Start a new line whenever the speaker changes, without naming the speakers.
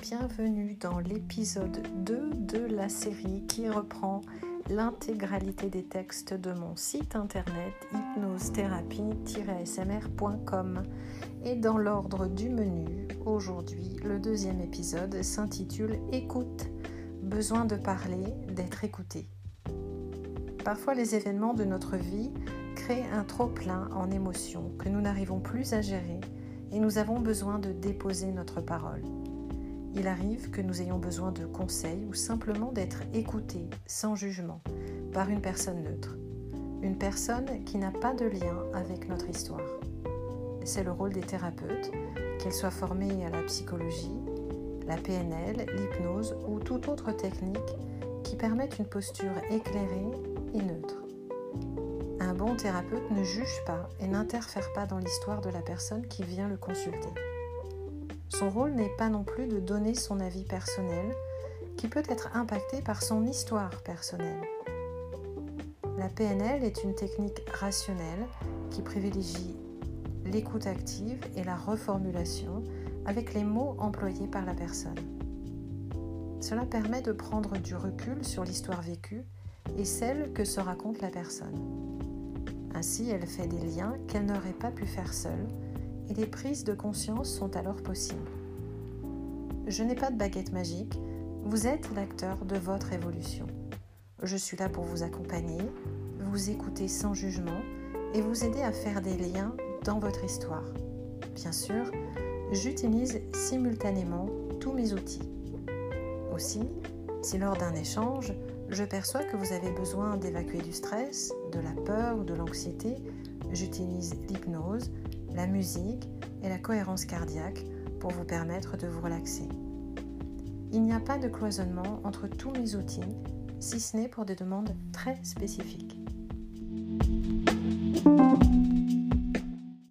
bienvenue dans l'épisode 2 de la série qui reprend l'intégralité des textes de mon site internet hypnosethérapie-smr.com. Et dans l'ordre du menu, aujourd'hui, le deuxième épisode s'intitule Écoute, besoin de parler, d'être écouté. Parfois les événements de notre vie créent un trop-plein en émotions que nous n'arrivons plus à gérer et nous avons besoin de déposer notre parole. Il arrive que nous ayons besoin de conseils ou simplement d'être écoutés sans jugement par une personne neutre, une personne qui n'a pas de lien avec notre histoire. C'est le rôle des thérapeutes, qu'ils soient formés à la psychologie, la PNL, l'hypnose ou toute autre technique qui permettent une posture éclairée et neutre. Un bon thérapeute ne juge pas et n'interfère pas dans l'histoire de la personne qui vient le consulter. Son rôle n'est pas non plus de donner son avis personnel, qui peut être impacté par son histoire personnelle. La PNL est une technique rationnelle qui privilégie l'écoute active et la reformulation avec les mots employés par la personne. Cela permet de prendre du recul sur l'histoire vécue et celle que se raconte la personne. Ainsi, elle fait des liens qu'elle n'aurait pas pu faire seule et des prises de conscience sont alors possibles. Je n'ai pas de baguette magique, vous êtes l'acteur de votre évolution. Je suis là pour vous accompagner, vous écouter sans jugement et vous aider à faire des liens dans votre histoire. Bien sûr, j'utilise simultanément tous mes outils. Aussi, si lors d'un échange, je perçois que vous avez besoin d'évacuer du stress, de la peur ou de l'anxiété, j'utilise l'hypnose, la musique et la cohérence cardiaque pour vous permettre de vous relaxer. Il n'y a pas de cloisonnement entre tous mes outils, si ce n'est pour des demandes très spécifiques.